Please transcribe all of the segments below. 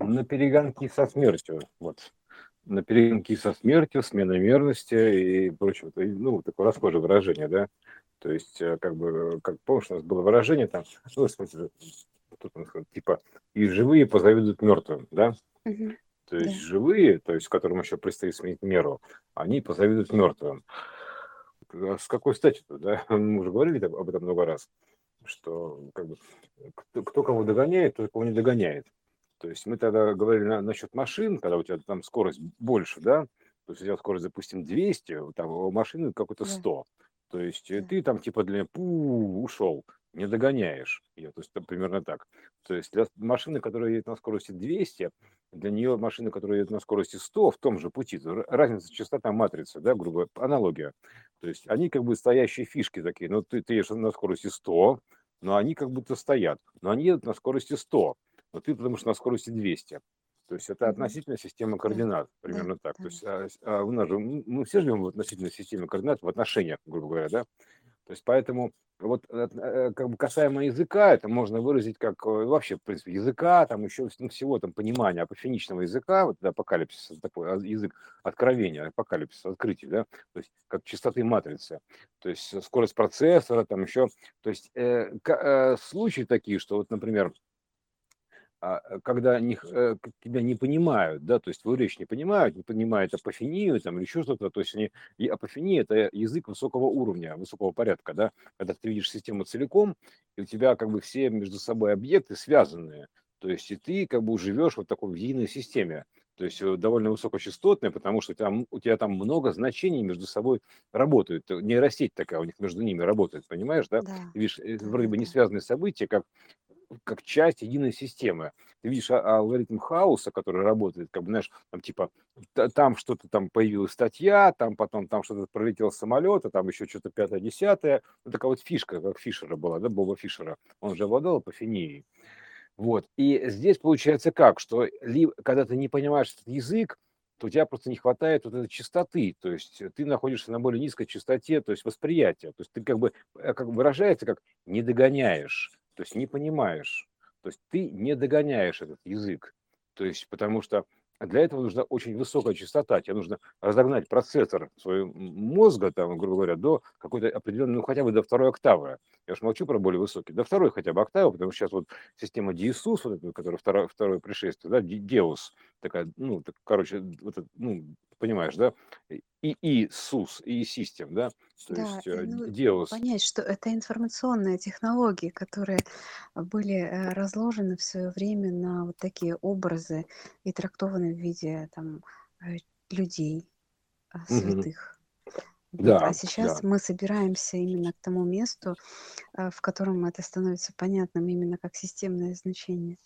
На перегонки со смертью. Вот. На перегонки со смертью, смена мерности и прочее. Ну, такое расхожее выражение, да. То есть, э, как бы, как помнишь, у нас было выражение там, ну, в смысле, тут, типа, и живые позавидуют мертвым, да? Угу. То есть да. живые, то есть которым еще предстоит сменить меру, они позавидуют мертвым. А с какой стати-то, да? Мы уже говорили об этом много раз, что как бы, кто, кто кого догоняет, тот кого не догоняет. То есть мы тогда говорили на, насчет машин, когда у тебя там скорость больше, да, то есть у тебя скорость, допустим, 200, там у машины какой-то 100. Да. То есть да. ты там типа для пу ушел, не догоняешь ее. То есть это примерно так. То есть для машины, которая едет на скорости 200, для нее машина, которая едет на скорости 100 в том же пути, разница частота матрицы, да, грубо аналогия. То есть они как бы стоящие фишки такие. Ну, ты, ты едешь на скорости 100, но они как будто стоят. Но они едут на скорости 100, но ты потому что на скорости 200. То есть это относительная система координат, примерно так. То есть а, а у нас же, мы все живем в относительной системе координат в отношениях, грубо говоря, да. То есть поэтому вот э, э, как бы касаемо языка, это можно выразить как э, вообще, в принципе, языка, там еще ну, всего там понимания апофеничного языка, вот апокалипсис, такой а, язык откровения, апокалипсис, открытия, да, то есть как частоты матрицы, то есть скорость процессора, там еще, то есть э, э, случаи такие, что вот, например, а, когда них, э, тебя не понимают, да, то есть твою речь не понимают, не понимают апофению там или еще что-то, то есть они, и апофения – это язык высокого уровня, высокого порядка, да, когда ты видишь систему целиком, и у тебя как бы все между собой объекты связанные, то есть и ты как бы живешь вот такой в единой системе, то есть э, довольно высокочастотная, потому что там, у тебя там много значений между собой работают. Нейросеть такая у них между ними работает, понимаешь, да? да. Видишь, вроде бы не связанные события, как как часть единой системы. Ты видишь а, алгоритм хаоса, который работает, как бы, знаешь, там типа там что-то там появилась статья, там потом там что-то пролетел самолет, а там еще что-то пятое, десятое. Ну, такая вот фишка, как Фишера была, да, Боба Фишера. Он же обладал апофенией. Вот. И здесь получается как, что когда ты не понимаешь этот язык, то у тебя просто не хватает вот этой чистоты, то есть ты находишься на более низкой частоте, то есть восприятия, то есть ты как бы, э, как выражается, как не догоняешь то есть не понимаешь, то есть ты не догоняешь этот язык, то есть потому что для этого нужна очень высокая частота, тебе нужно разогнать процессор своего мозга, там, грубо говоря, до какой-то определенной, ну хотя бы до второй октавы. Я уж молчу про более высокий, до второй хотя бы октавы, потому что сейчас вот система Диисус, вот эта, которая второе, второе пришествие, да, Деус, такая, ну, так, короче, вот, ну, понимаешь, да, и Иисус, и систем, да, то Да, есть э, ну, Деус. понять, что это информационные технологии, которые были э, разложены в свое время на вот такие образы и трактованы в виде там э, людей, а, святых. Вот. А Да, сейчас да. мы собираемся именно к тому месту, а, в котором это становится понятным именно как системное значение.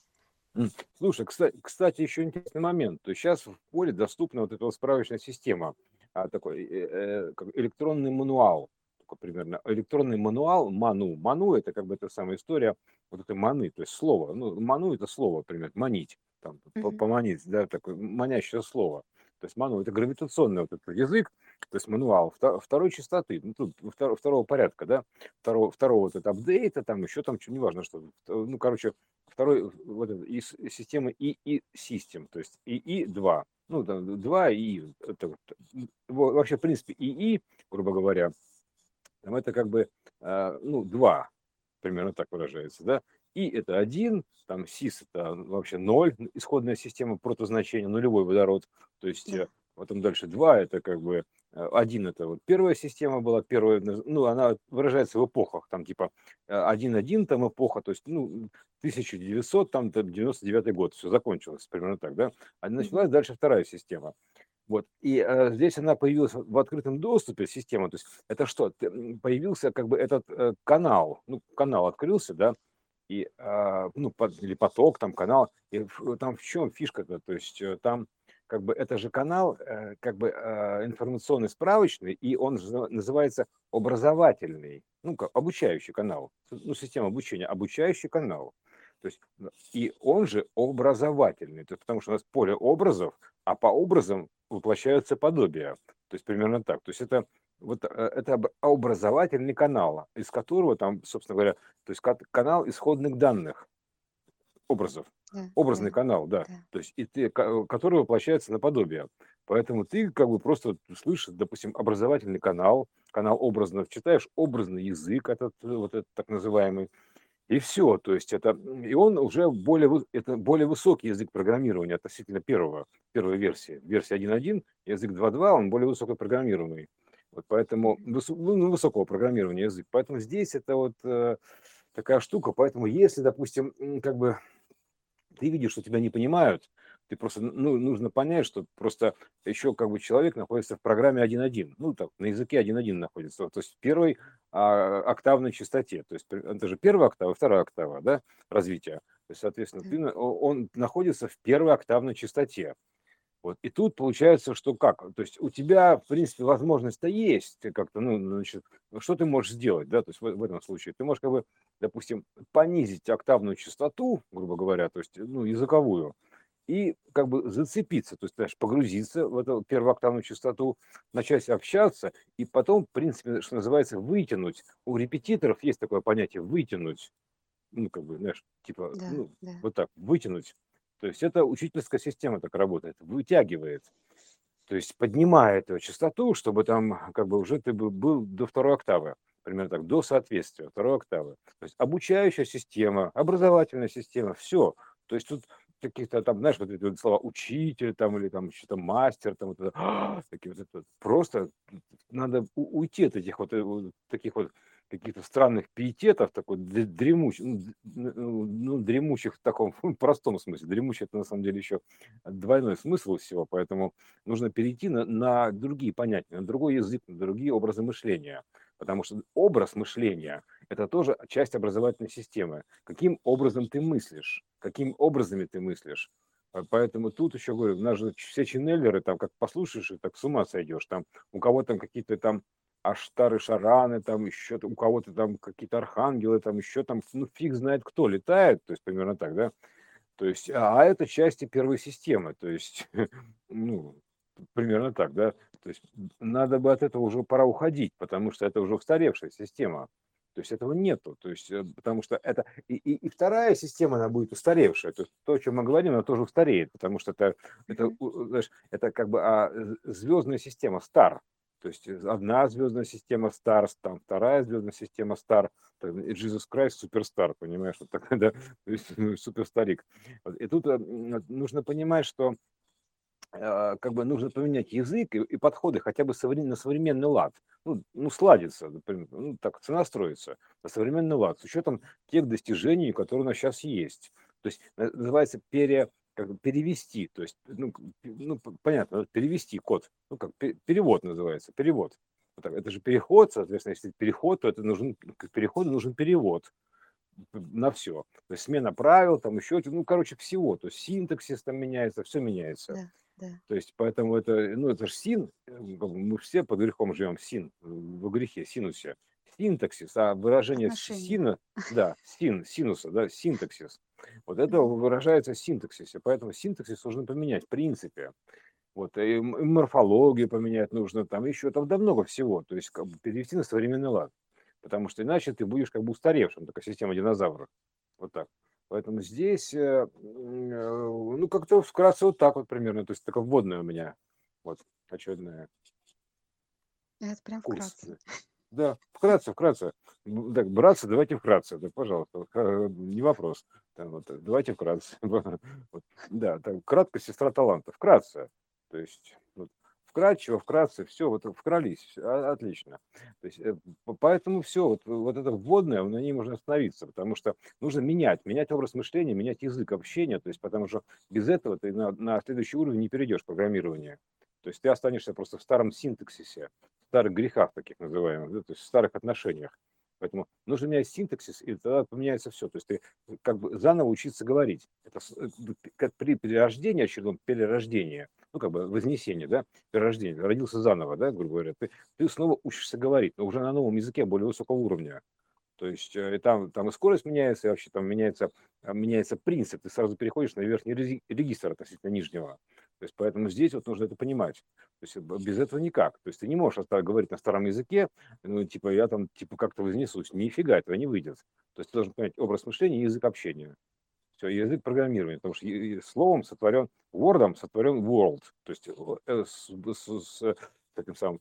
Слушай, кстати, кстати, еще интересный момент. То есть сейчас в поле доступна вот эта вот справочная система, а, такой э, э, как электронный мануал, такой примерно электронный мануал ману. Ману это как бы эта самая история вот этой маны, то есть слово. Ну, ману это слово, примерно манить, там по- Мгм. поманить, да, такое манящее слово. То есть ману это гравитационный вот этот язык, то есть мануал вто- второй частоты, ну, тут второго, второго порядка, да, второго, второго вот это апдейта, там еще там, что, неважно что, ну, короче, второй вот это, из системы ИИ систем, то есть ИИ-2, ну, там, 2 и это, вообще, в принципе, ИИ, грубо говоря, там это как бы, э, ну, 2, примерно так выражается, да, и это 1, там СИС это вообще 0, исходная система протозначения, нулевой водород, то есть Да. потом дальше 2, это как бы Э, один это вот. Первая система была, первая, ну, она выражается в эпохах, там типа 1.1 э, там эпоха, то есть, ну, 1900, там 99 год, все закончилось примерно так, да, а началась дальше вторая система. Вот. И э, здесь она появилась в открытом доступе, система, то есть это что, появился как бы этот э, канал, ну, канал открылся, да, и, э, ну, под, или поток, там канал, и там в чем фишка-то, то есть э, там как бы это же канал э, как бы э, информационный справочный, и он называется образовательный, ну, как обучающий канал, ну, система обучения, обучающий канал. То есть, и он же образовательный, то есть, потому что у нас поле образов, а по образам воплощаются подобия. То есть примерно так. То есть это вот э, это образовательный канал, из которого там, собственно говоря, то есть канал исходных данных. Образов. Да, Образный да, канал, да. да. То есть, и ты, ко- который воплощается наподобие. Поэтому ты как бы просто слышишь, допустим, образовательный канал, канал образно, читаешь образный язык, этот, вот этот так называемый, и все. То есть это, и он уже более, это более высокий язык программирования относительно первого, первой версии. Версия 1.1, язык 2.2, он более высокопрограммируемый. Вот поэтому, ну, ну, высокого программирования язык. Поэтому здесь это вот э, такая штука. Поэтому если, допустим, как бы ты видишь, что тебя не понимают, ты просто, ну, нужно понять, что просто еще как бы человек находится в программе 1.1, ну, так, на языке 1.1 находится, то есть в первой а, октавной частоте, то есть это же первая октава, вторая октава, да, развития. То есть, соответственно, ты, он находится в первой октавной частоте. Вот. И тут получается, что как? То есть у тебя, в принципе, возможность-то есть ты как-то, ну, значит, что ты можешь сделать, да, то есть в, в этом случае ты можешь, как бы, допустим, понизить октавную частоту, грубо говоря, то есть, ну, языковую, и как бы зацепиться, то есть, знаешь, погрузиться в эту первооктавную частоту, начать общаться, и потом, в принципе, что называется, вытянуть. У репетиторов есть такое понятие «вытянуть», ну, как бы, знаешь, типа, Да, ну, да. вот так, вытянуть. То есть это учительская система так работает, вытягивает, то есть поднимает ее частоту, чтобы там как бы уже ты бы был до второй октавы, примерно так, до соответствия второй октавы. То есть обучающая система, образовательная система, все. То есть тут каких-то там, знаешь, вот эти вот слова учитель там или там что-то мастер, там вот это, такие вот это, просто надо у- уйти от этих вот, э, вот таких вот каких-то странных пиететов, такой д- дремуч, ну, ну, ну, дремучих в таком простом смысле. Дремучий это на самом деле еще двойной смысл всего, поэтому нужно перейти на, на другие понятия, на другой язык, на другие образы мышления. Потому что образ мышления – это тоже часть образовательной системы. Каким образом ты мыслишь, какими образами ты мыслишь. А Поэтому тут еще говорю, у нас же все ченнелеры, там как послушаешь, и так с ума сойдешь. Там у кого там какие-то там аштары, шараны, там еще у кого-то там какие-то архангелы, там еще там, ну фиг знает кто летает, то есть примерно так, да. То есть, а а это части первой системы, то есть, ну, примерно так, да. То есть надо бы от этого уже пора уходить, потому что это уже устаревшая система. То есть этого нету. То есть, э, потому что это и, и, и вторая система, она будет устаревшая. То есть то, о чем мы говорим, она тоже устареет, потому что это, это, знаешь, это как бы а, звездная система стар. То есть одна звездная система стар, там вторая звездная система стар, Jesus Christ суперстар, понимаешь, вот такая, да, то есть ну, суперстарик. И тут э, нужно понимать, что как бы нужно поменять язык и, и подходы хотя бы совре- на современный лад. Ну, ну, сладиться, например, ну, так, сонастроиться на современный лад с учетом тех достижений, которые у нас сейчас есть. То есть на- называется пере, как бы перевести, то есть, ну, ну, понятно, перевести код, ну, как пе- перевод называется, перевод. Это же переход, соответственно, если переход, то это нужен, к переходу нужен перевод на все. То есть смена правил, там еще, ну, короче, всего. То есть синтаксис там меняется, все меняется. Да, да. То есть поэтому это, ну, это же син, э, мы все под грехом живем, син, э, во грехе, синусе. Синтаксис, а выражение Отношения. сина, да, син, синуса, да, синтаксис. Вот это выражается в синтаксисе, поэтому синтаксис нужно поменять в принципе. Вот, м- и морфологию поменять нужно, там еще там да много всего, то есть как бы перевести на современный лад, потому что иначе ты будешь как бы устаревшим, такая система динозавров, вот так. Поэтому здесь, э, э, ну, как-то вкратце вот так вот примерно, то есть такая вводная у меня, вот, очередная Это прям курс. вкратце. Да, вкратце, вкратце. М, Так, братцы, давайте вкратце, да, пожалуйста, э, не вопрос. Там, вот, давайте вкратце. Вот, да, там, кратко сестра таланта, вкратце. То есть, вот, вкратчиво, вкратце, все, вот вкрались, отлично. То есть, э, поэтому все, вот, вот это вводное, на ней можно остановиться, потому что нужно менять, менять образ мышления, менять язык общения, то есть, потому что без этого ты на, на следующий уровень не перейдешь программирование. То есть ты останешься просто в старом синтаксисе, в старых грехах таких называемых, да, то есть в старых отношениях. Поэтому нужно менять синтаксис, и тогда поменяется все. То есть ты как бы заново учиться говорить. Это э, как при перерождении, очередном перерождении, ну как бы вознесение, да, перерождение, родился заново, да, грубо говоря, ты, ты снова учишься говорить, но уже на новом языке более высокого уровня. То есть э, и там, там и скорость меняется, и вообще там меняется, а, меняется принцип. Ты сразу переходишь на верхний регистр относительно нижнего. То есть поэтому здесь вот нужно это понимать. То есть э, без этого никак. То есть ты не можешь говорить на старом языке, ну, типа, я там, типа, как-то вознесусь. Нифига этого не выйдет. То есть ты должен понять образ мышления и язык общения. Все, язык программирования, потому что словом сотворен, word сотворен world, то есть э, с, с, с, таким самым,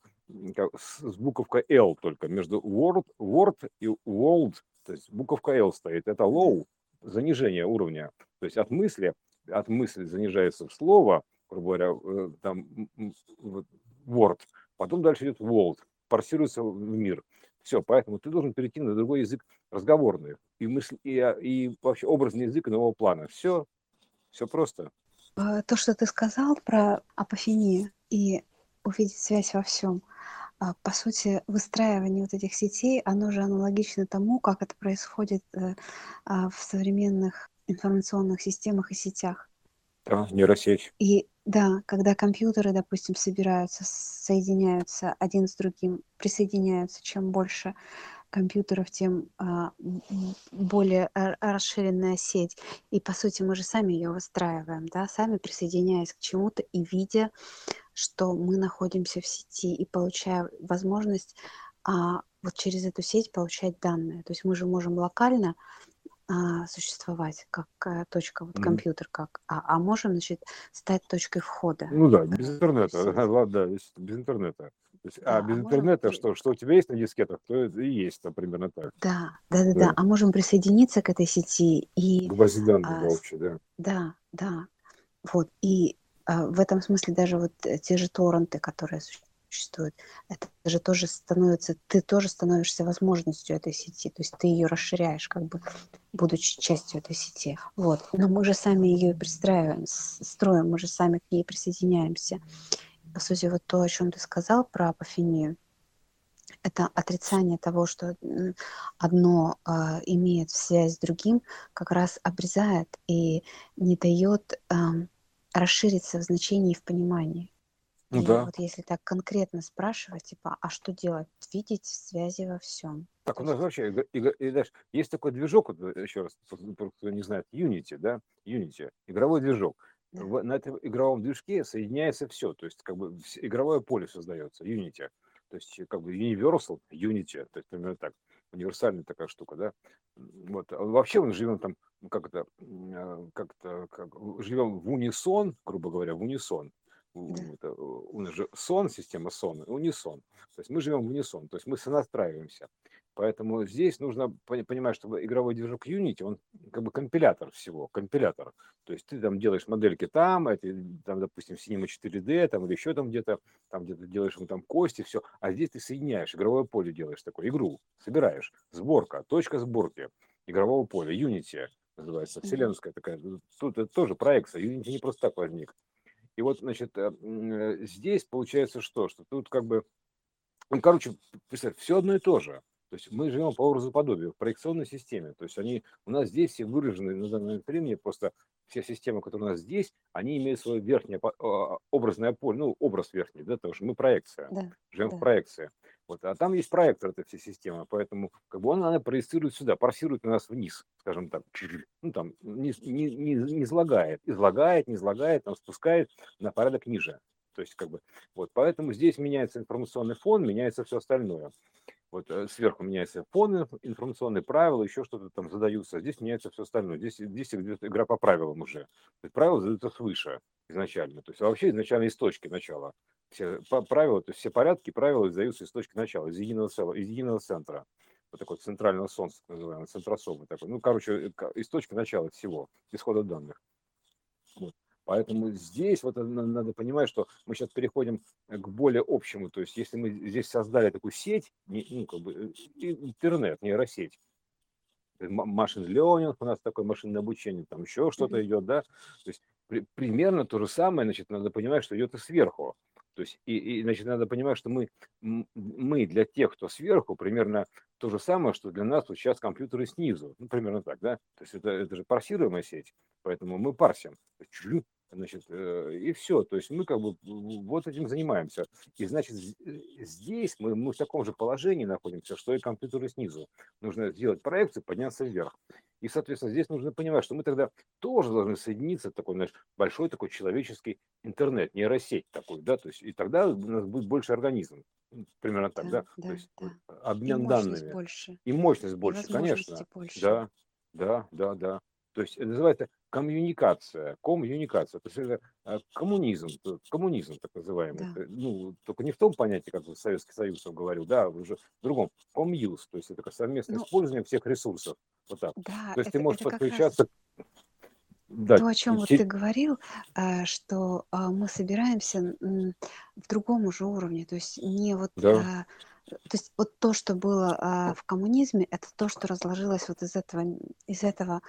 с, с буковкой L только, между word, word и world, то есть буковка L стоит, это low, занижение уровня, то есть от мысли, от мысли занижается в слово, грубо говоря, э, там word, потом дальше идет world, парсируется в мир. Все, поэтому ты должен перейти на другой язык разговорный и, мысль, и, а, и вообще образный язык нового плана. Все, все просто. А, то, что ты сказал про апофению и увидеть связь во всем, а, по сути, выстраивание вот этих сетей, оно же аналогично тому, как это происходит э, в современных информационных системах и сетях. Да, нейросеть. И да, когда компьютеры, допустим, собираются, соединяются один с другим, присоединяются, чем больше компьютеров, тем а, более расширенная сеть. И, по сути, мы же сами ее выстраиваем, да, сами присоединяясь к чему-то и видя, что мы находимся в сети и получая возможность а, вот через эту сеть получать данные. То есть мы же можем локально а, существовать как а, точка, вот компьютер как, а, а можем, значит, стать точкой входа. Ну да, без интернета, ладно, да, без интернета. То есть, а, а без а интернета, можем... что, что у тебя есть на дискетах, то и есть там, примерно так. Да, да, да, да, да. А можем присоединиться к этой сети и... К базе данных а, общей, да. Да, да. Вот, и а, в этом смысле даже вот э, те же торренты, которые существуют, существует, это же тоже становится, ты тоже становишься возможностью этой сети, то есть ты ее расширяешь, как бы, будучи частью этой сети. Вот. Но мы же сами ее пристраиваем, строим, мы же сами к ней присоединяемся. По сути, вот то, о чем ты сказал про апофению, это отрицание того, что одно э, имеет связь с другим, как раз обрезает и не дает э, расшириться в значении и в понимании. Ну и да. вот если так конкретно спрашивать, типа, а что делать? Видеть связи во всем. Так, у нас вообще, и, и, и, есть такой движок, вот, э, еще раз, кто не знает, Unity, да, Unity, игровой движок. Да. В, на этом игровом движке соединяется все, то есть как бы игровое поле создается, Unity. То есть как бы Universal, Unity, то есть примерно так, универсальная такая штука, да. Вот. А вообще мы живем там, как это, а, как-то, как, живем в унисон, грубо говоря, в унисон это, у нас же сон, система сон, унисон. То есть мы живем в унисон, то есть мы сонастраиваемся. Поэтому здесь нужно понимать, что игровой движок Unity, он как бы компилятор всего, компилятор. То есть ты там делаешь модельки там, это, там, допустим, Cinema 4D, там или еще там где-то, там где-то делаешь ну, там кости, все. А здесь ты соединяешь, игровое поле делаешь такое, игру, собираешь, сборка, точка сборки игрового поля, Unity называется, вселенская такая. Тут это тоже проекция, Unity не просто так возник. И вот, значит, э, э, здесь получается что? Что тут как бы, ну, короче, представь, все одно и то же. То есть мы живем по образу подобию в проекционной системе. То есть они у нас здесь все выражены на данном времени, просто все системы, которые у нас здесь, они имеют свое верхнее а, образное поле, ну, образ верхний, да, потому что мы проекция, да, живем да. в проекции. Вот, а там есть проектор этой всей системы, поэтому как бы он, она проецирует сюда, парсирует на нас вниз, скажем так, ну там, не, не, не, не излагает, излагает, не излагает, там спускает на порядок ниже. То есть как бы, вот, поэтому здесь меняется информационный фон, меняется все остальное. Вот э, сверху меняется фон, информационные правила, еще что-то там задаются. Здесь меняется все остальное. Здесь, здесь игра по правилам уже. То есть правила задаются свыше изначально. То есть вообще изначально из точки начала. Все правила, то есть все порядки, правила издаются из точки начала, из единого, целого, из единого центра. Вот такой центрального солнца, так называемый, центросомы такой. Ну, короче, э, из точки начала всего, исхода данных. Вот. Поэтому здесь вот надо понимать, что мы сейчас переходим к более общему. То есть если мы здесь создали такую сеть, ну, как бы э, интернет, нейросеть, машин learning, у нас такое машинное обучение, там еще что-то идет, да, то есть при, примерно то же самое, значит, надо понимать, что идет и сверху. То есть, и, и, значит, надо понимать, что мы, мы для тех, кто сверху, примерно то же самое, что для нас вот сейчас компьютеры снизу. Ну, примерно так, да? То есть это, это же парсируемая сеть, поэтому мы парсим. Значит, э, и все. То есть мы как бы вот этим занимаемся. И значит, э, здесь мы, мы в таком же положении находимся, что и компьютеры снизу. Нужно сделать проекцию, подняться вверх. И, соответственно, здесь нужно понимать, что мы тогда тоже должны соединиться, такой, знаешь, большой такой человеческий интернет, нейросеть такой, да, то есть и тогда у нас будет больше организм, примерно так, да, да, да то есть да. обмен и данными. Больше. И мощность больше, и конечно. Больше. Да, да, да, да. То есть это называется коммуникация, коммуникация. То есть это а, коммунизм, коммунизм так называемый. Да. Ну, только не в том понятии, как Советский Союз говорил, да, уже в другом. Комьюз, то есть это совместное ну, использование всех ресурсов. Вот так. Да, то есть это, ты можешь подключаться... Да, то, о чем вот ты говорил, э, что а, мы собираемся в другом уже уровне, то есть не вот да. То есть вот то, что было а, в коммунизме, это то, что разложилось вот из этого, из этого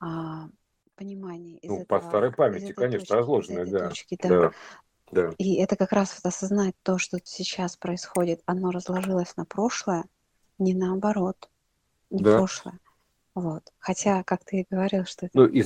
а, понимания, из ну, этого, по старой памяти, конечно, точки, разложенное, да. Точки, да. да. Да. И это как раз вот осознать то, что сейчас происходит, оно разложилось на прошлое, не наоборот, не да. прошлое. Вот. Хотя, как ты и говорил, что это... Ну, и,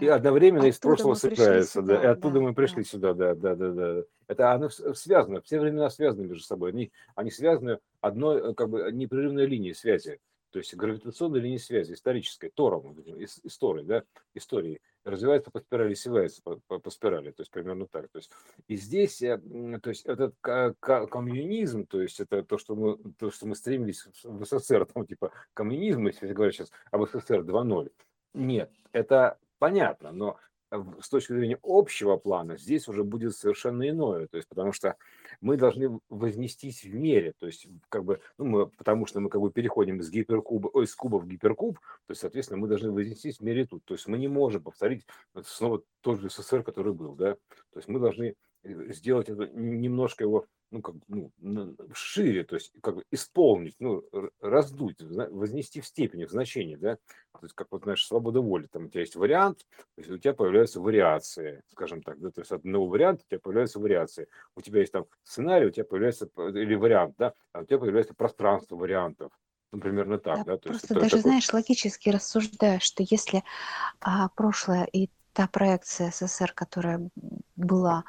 и одновременно из прошлого собирается, да, и оттуда да, мы пришли да. сюда, да, да, да, да. Это оно связано, все времена связаны между собой, они, они связаны одной, как бы, непрерывной линией связи, то есть гравитационной линии связи, исторической, тором, историей, да, истории, развивается по спирали, свивается по, по, по спирали, то есть примерно так. То есть, и здесь, э, то есть этот коммунизм, то есть это то, что мы, то, что мы стремились в СССР, там, типа коммунизм, если говорить сейчас об СССР 2.0, нет, это понятно, но с точки зрения общего плана здесь уже будет совершенно иное, то есть потому что мы должны вознестись в мере, то есть как бы, ну, мы, потому что мы как бы переходим из гиперкуба, ой, из куба в гиперкуб, то есть, соответственно, мы должны вознестись в мере тут, то есть мы не можем повторить снова тот же СССР, который был, да, то есть мы должны э, сделать это немножко его ну, как, ну, шире, то есть как бы исполнить, ну, раздуть, вознести в степени, в значение, да, то есть как вот, знаешь, свобода воли, там у тебя есть вариант, то есть у тебя появляются вариации, скажем так, да, то есть от одного варианта у тебя появляются вариации, у тебя есть там сценарий, у тебя появляется, или вариант, да, а у тебя появляется пространство вариантов, ну, примерно так, да. да то просто есть, даже, такой... знаешь, логически рассуждаешь, что если а, прошлое и та проекция СССР, которая была,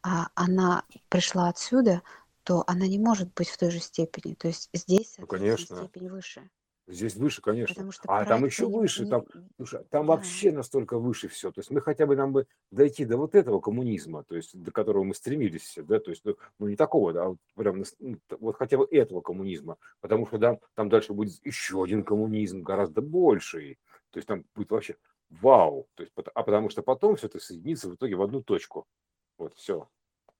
а, она пришла отсюда, то она не может быть в той же степени. То есть здесь, ну, конечно. степень выше. Здесь выше, конечно. Потому что а там еще не, выше, там, слушай, там да. вообще настолько выше все. То есть мы хотя бы нам бы дойти до вот этого коммунизма, то есть до которого мы стремились все, да, то есть ну, ну не такого, да, а вот прям ну, вот хотя бы этого коммунизма, потому что там, там дальше будет еще один коммунизм, гораздо больший. То есть там будет вообще вау, то есть, а потому что потом все это соединится в итоге в одну точку. Вот, все.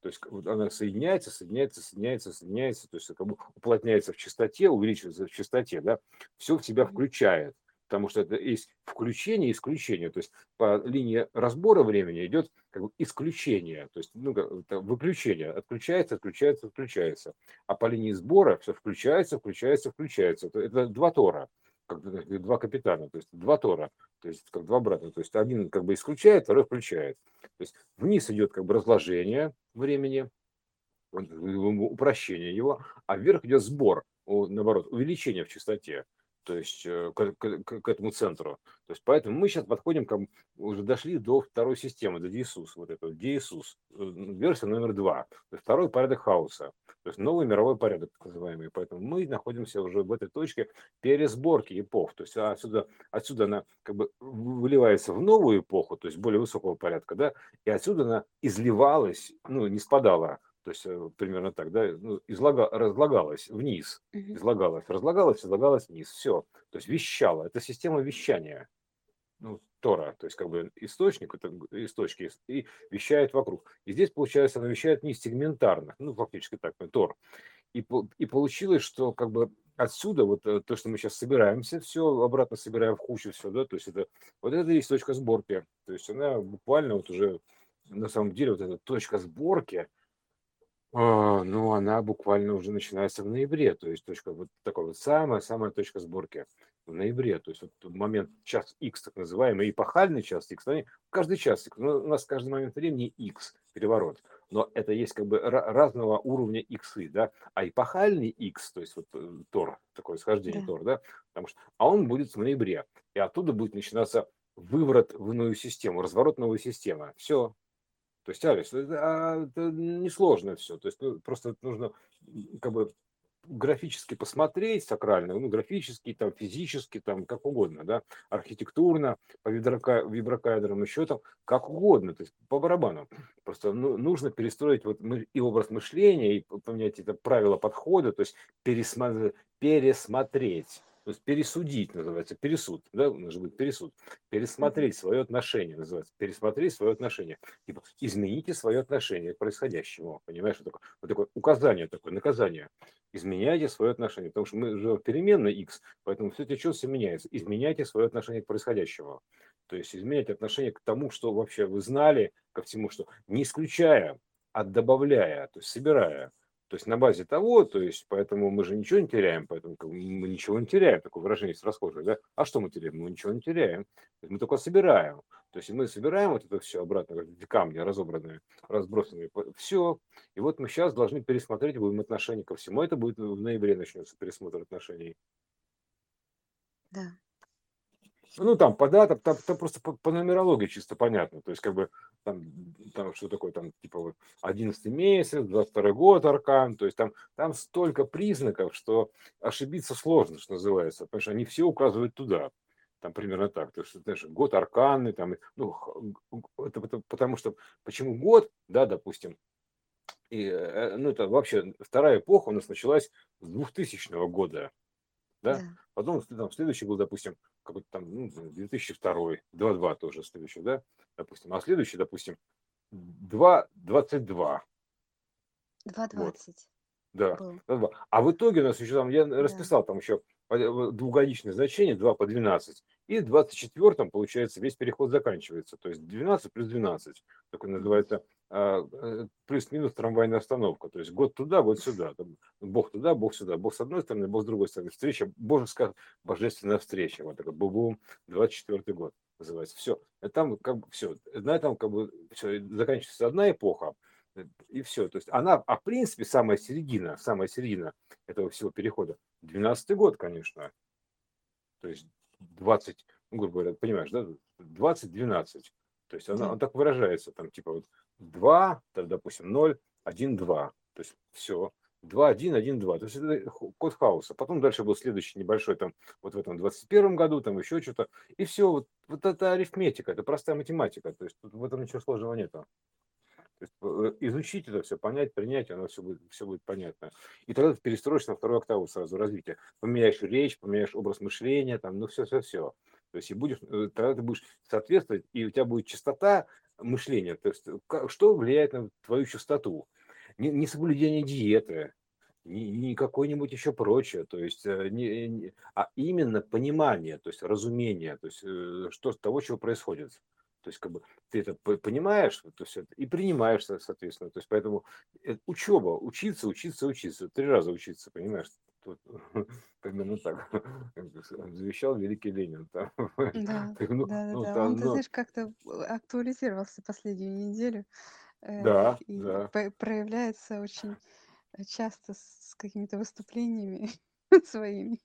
То есть она соединяется, соединяется, соединяется, соединяется, то есть как бы уплотняется в частоте, увеличивается в частоте, да, все в себя включает, потому что это есть включение и исключение, то есть по линии разбора времени идет как бы исключение, то есть ну, выключение, отключается, отключается, отключается, а по линии сбора все включается, включается, включается, это два тора, как два капитана, то есть два тора, то есть как два брата, то есть один как бы исключает, второй включает. То есть вниз идет как бы разложение времени, упрощение его, а вверх идет сбор, наоборот, увеличение в частоте то есть э, к, к, к этому центру. То есть поэтому мы сейчас подходим, к, уже дошли до второй системы, до DSUS, вот этого DSUS, э, версия номер два, то есть второй порядок хаоса, то есть новый мировой порядок, так называемый. Поэтому мы находимся уже в этой точке пересборки эпох, то есть отсюда, отсюда она как бы выливается в новую эпоху, то есть более высокого порядка, да, и отсюда она изливалась, ну, не спадала то есть э, примерно так, да, ну, излага, разлагалась вниз, излагалась, разлагалась, излагалась вниз, все, то есть вещала, это система вещания, ну, Тора, то есть как бы источник, это источники, и вещает вокруг. И здесь, получается, она вещает не сегментарно, ну, фактически так, ну, Тор. И, и получилось, что как бы отсюда вот э, то, что мы сейчас собираемся, все обратно собираем в кучу, все, да, то есть это вот это и есть точка сборки, то есть она буквально вот уже на самом деле вот эта точка сборки, а, ну, она буквально уже начинается в ноябре, то есть точка вот такая вот самая-самая точка сборки в ноябре, то есть вот момент час X, так называемый, эпохальный час X, каждый час X, ну, у нас каждый момент времени X, переворот, но это есть как бы разного уровня X, да, а эпохальный X, то есть вот э, Тор, такое схождение да. Тор, да, потому что, а он будет в ноябре, и оттуда будет начинаться выворот в иную систему, разворот новой системы, все, то есть, Алекс, это, а, это несложно все. То есть ну, просто нужно как бы графически посмотреть сакрально, ну, графически, там, физически, там, как угодно, да, архитектурно, по виброкайдерам, еще там, как угодно, то есть по барабану. Просто ну, нужно перестроить вот и образ мышления, и поменять это правила подхода, то есть пересмотреть, пересмотреть То есть пересудить называется, пересуд, да, может быть пересуд. Пересмотреть свое отношение называется, пересмотреть свое отношение. Типа, измените свое отношение к происходящему, понимаешь, вот такое, вот такое указание, такое наказание. Изменяйте свое отношение, потому что мы живем в переменной x, поэтому все течет, все меняется. Изменяйте свое отношение к происходящему. То есть изменять отношение к тому, что вообще вы знали, ко всему, что не исключая, а добавляя, то есть собирая. То есть на базе того, то есть поэтому мы же ничего не теряем, поэтому мы ничего не теряем, такое выражение есть расхожее, да? А что мы теряем? Мы ничего не теряем. Мы только собираем. То есть мы собираем вот это все обратно, камни разобранные, разбросанные, все. И вот мы сейчас должны пересмотреть будем отношение ко всему. Это будет в ноябре начнется пересмотр отношений. Да. Ну, там по датам, там, там просто по, по нумерологии чисто понятно. То есть, как бы, там, там что такое, там, типа, вот, 11 месяц, 22 год аркан. То есть, там, там столько признаков, что ошибиться сложно, что называется. Потому что они все указывают туда. Там примерно так. То есть, знаешь, год арканный, там, ну, это, это потому что, почему год, да, допустим, и, э, ну, это вообще вторая эпоха у нас началась с 2000 года, да? да. Потом там, следующий был, допустим, какой-то там ну, 2002, 2.2 тоже следующий, да, допустим. А следующий, допустим, 2.22. 2.20. Вот. Да, был. А в итоге у нас еще там, я да. расписал там еще двухгодичное значение 2 по 12. И в 24-м, получается, весь переход заканчивается. То есть 12 плюс 12. Такой называется а, э, плюс-минус трамвайная остановка. То есть год туда, год сюда. Бог туда, Бог сюда. Бог с одной стороны, Бог с другой стороны. Встреча, божеская, божественная встреча. Вот такой бум 24 год называется. Все. Там как бы все. На этом как бы все. Заканчивается одна эпоха. И все. То есть она, а в принципе, самая середина, самая середина этого всего перехода. 12 год, конечно. То есть 20, ну, грубо говоря, понимаешь, да, 20-12. То есть она, он так выражается, там, типа, вот 2, там, допустим, 0, 1, 2. То есть все. 2, 1, 1, 2. То есть это код хаоса. Потом дальше был следующий небольшой, там, вот в этом 21 году, там еще что-то. И все, вот, вот это арифметика, это простая математика. То есть тут в этом ничего сложного нету. То есть э, изучить это все, понять, принять, оно все будет, все будет понятно. И тогда ты перестроишься на вторую октаву сразу развития. Поменяешь речь, поменяешь образ мышления, там, ну все-все-все. То есть и будешь, э, тогда ты будешь соответствовать, и у тебя будет частота мышления. То есть что влияет на твою частоту? Не, не соблюдение диеты, не, не какое-нибудь еще прочее, то есть, э, не, не, а именно понимание, то есть разумение, то есть что того, чего происходит. То есть, как бы ты это понимаешь, то есть, и принимаешь, соответственно. То есть, поэтому э, учеба, учиться, учиться, учиться, три раза учиться, понимаешь? Тут, примерно так завещал великий Ленин. Там. Да, ну, да, ну, да. Там, Он, ну, ты знаешь, как-то актуализировался последнюю неделю. Э, да, и да. проявляется очень часто с какими-то выступлениями своими.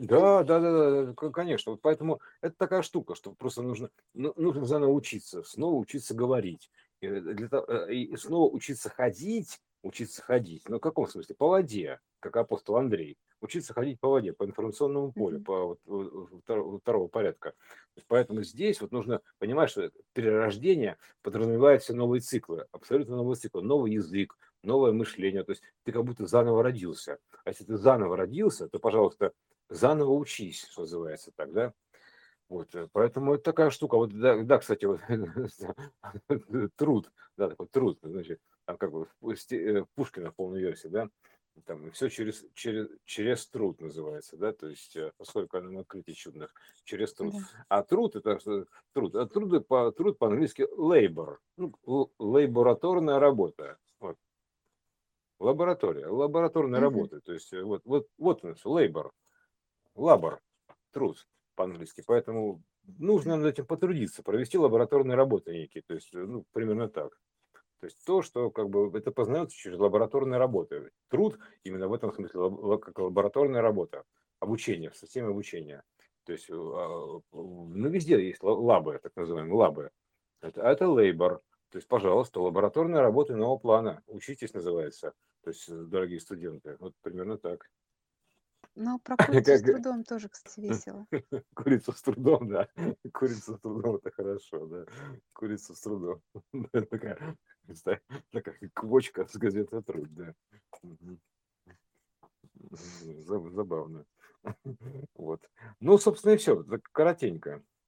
Да, да, да, да, конечно. Вот поэтому это такая штука, что просто нужно, ну, нужно заново учиться, снова учиться говорить, и, э, для того, э, и снова учиться ходить, учиться ходить. Но в каком смысле? По воде, как апостол Андрей. Учиться ходить по воде, по информационному полю, по вот, второго, второго порядка. Поэтому здесь вот нужно понимать, что перерождение подразумевает все новые циклы, абсолютно новые циклы, новый язык, новое мышление. То есть ты как будто заново родился. А если ты заново родился, то, пожалуйста, заново учись, что называется так, да. Вот, э, поэтому это такая штука. Вот, да, да кстати, вот, труд, да, такой труд, значит, там как бы э, Пушкина в полной версии, да, там все через, через, через труд называется, да, то есть э, поскольку она открытий чудных, через труд. Да. А труд это труд, а труд по труд по-английски labor, ну, лабораторная работа. Лаборатория, лабораторная mm-hmm. работа, то есть вот, вот, вот у нас labor, лабор, труд по-английски. Поэтому нужно над этим потрудиться, провести лабораторные работы некие. То есть, ну, примерно так. То есть то, что как бы это познается через лабораторные работы. Труд именно в этом смысле как лабораторная работа, обучение, в системе обучения. То есть, а, ну, везде есть лабы, так называемые лабы. Это, это лейбор. То есть, пожалуйста, лабораторные работы нового плана. Учитесь, называется. То есть, дорогие студенты, вот примерно так. Но про курицу с трудом тоже, кстати, весело. Курица с трудом, да. Курица с трудом, это хорошо, да. Курица с трудом. Такая, такая квочка с газеты «Труд», да. Забавно. Вот. Ну, собственно, и все. коротенько.